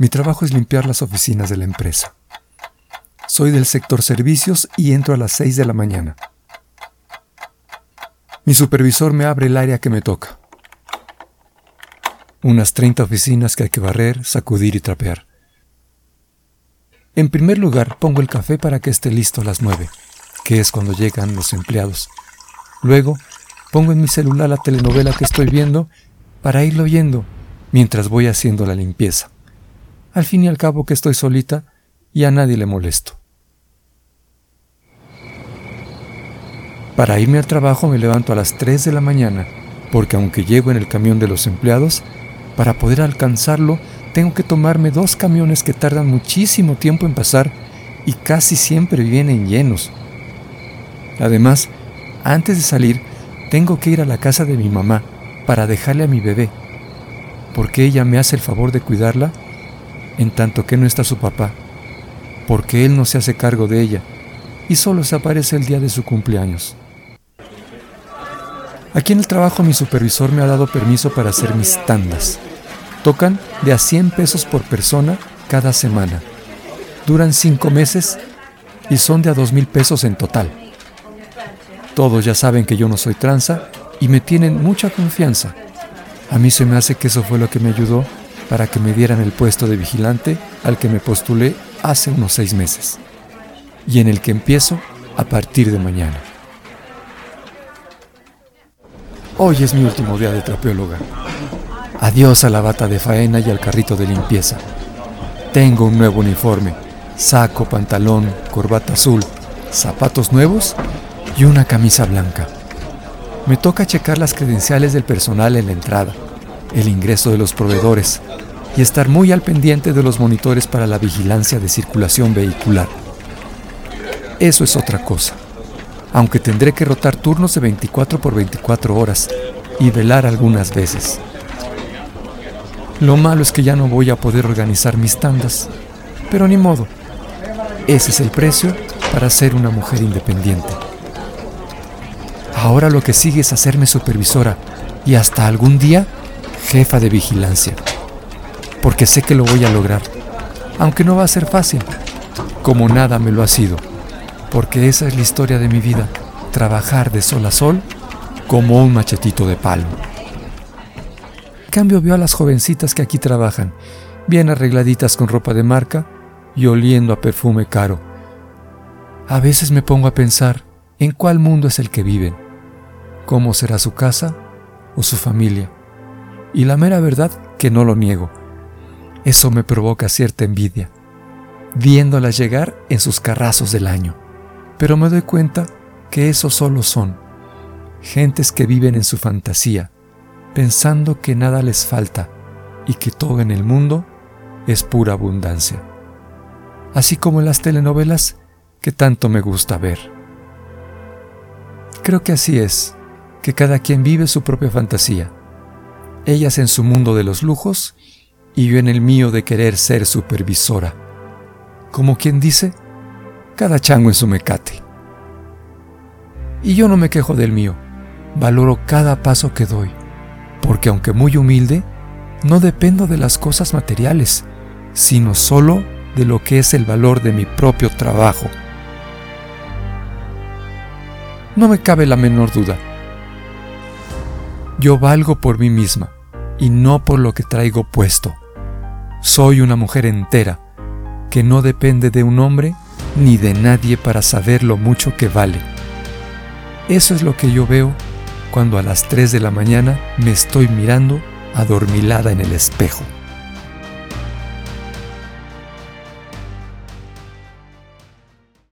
Mi trabajo es limpiar las oficinas de la empresa. Soy del sector servicios y entro a las 6 de la mañana. Mi supervisor me abre el área que me toca. Unas 30 oficinas que hay que barrer, sacudir y trapear. En primer lugar, pongo el café para que esté listo a las 9, que es cuando llegan los empleados. Luego, pongo en mi celular la telenovela que estoy viendo para irlo oyendo mientras voy haciendo la limpieza. Al fin y al cabo que estoy solita y a nadie le molesto. Para irme al trabajo me levanto a las 3 de la mañana, porque aunque llego en el camión de los empleados, para poder alcanzarlo tengo que tomarme dos camiones que tardan muchísimo tiempo en pasar y casi siempre vienen llenos. Además, antes de salir, tengo que ir a la casa de mi mamá para dejarle a mi bebé, porque ella me hace el favor de cuidarla en tanto que no está su papá, porque él no se hace cargo de ella y solo se aparece el día de su cumpleaños. Aquí en el trabajo mi supervisor me ha dado permiso para hacer mis tandas. Tocan de a 100 pesos por persona cada semana. Duran 5 meses y son de a 2 mil pesos en total. Todos ya saben que yo no soy tranza y me tienen mucha confianza. A mí se me hace que eso fue lo que me ayudó para que me dieran el puesto de vigilante al que me postulé hace unos seis meses y en el que empiezo a partir de mañana. Hoy es mi último día de trapeóloga. Adiós a la bata de faena y al carrito de limpieza. Tengo un nuevo uniforme, saco, pantalón, corbata azul, zapatos nuevos y una camisa blanca. Me toca checar las credenciales del personal en la entrada, el ingreso de los proveedores, y estar muy al pendiente de los monitores para la vigilancia de circulación vehicular. Eso es otra cosa, aunque tendré que rotar turnos de 24 por 24 horas y velar algunas veces. Lo malo es que ya no voy a poder organizar mis tandas, pero ni modo. Ese es el precio para ser una mujer independiente. Ahora lo que sigue es hacerme supervisora y hasta algún día jefa de vigilancia porque sé que lo voy a lograr, aunque no va a ser fácil, como nada me lo ha sido, porque esa es la historia de mi vida, trabajar de sol a sol como un machetito de palo. cambio veo a las jovencitas que aquí trabajan, bien arregladitas con ropa de marca y oliendo a perfume caro. A veces me pongo a pensar en cuál mundo es el que viven, cómo será su casa o su familia. Y la mera verdad que no lo niego eso me provoca cierta envidia, viéndolas llegar en sus carrazos del año. Pero me doy cuenta que esos solo son gentes que viven en su fantasía, pensando que nada les falta y que todo en el mundo es pura abundancia. Así como en las telenovelas que tanto me gusta ver. Creo que así es, que cada quien vive su propia fantasía. Ellas en su mundo de los lujos y yo en el mío de querer ser supervisora. Como quien dice, cada chango en su mecate. Y yo no me quejo del mío, valoro cada paso que doy, porque aunque muy humilde, no dependo de las cosas materiales, sino solo de lo que es el valor de mi propio trabajo. No me cabe la menor duda. Yo valgo por mí misma y no por lo que traigo puesto. Soy una mujer entera, que no depende de un hombre ni de nadie para saber lo mucho que vale. Eso es lo que yo veo cuando a las 3 de la mañana me estoy mirando adormilada en el espejo.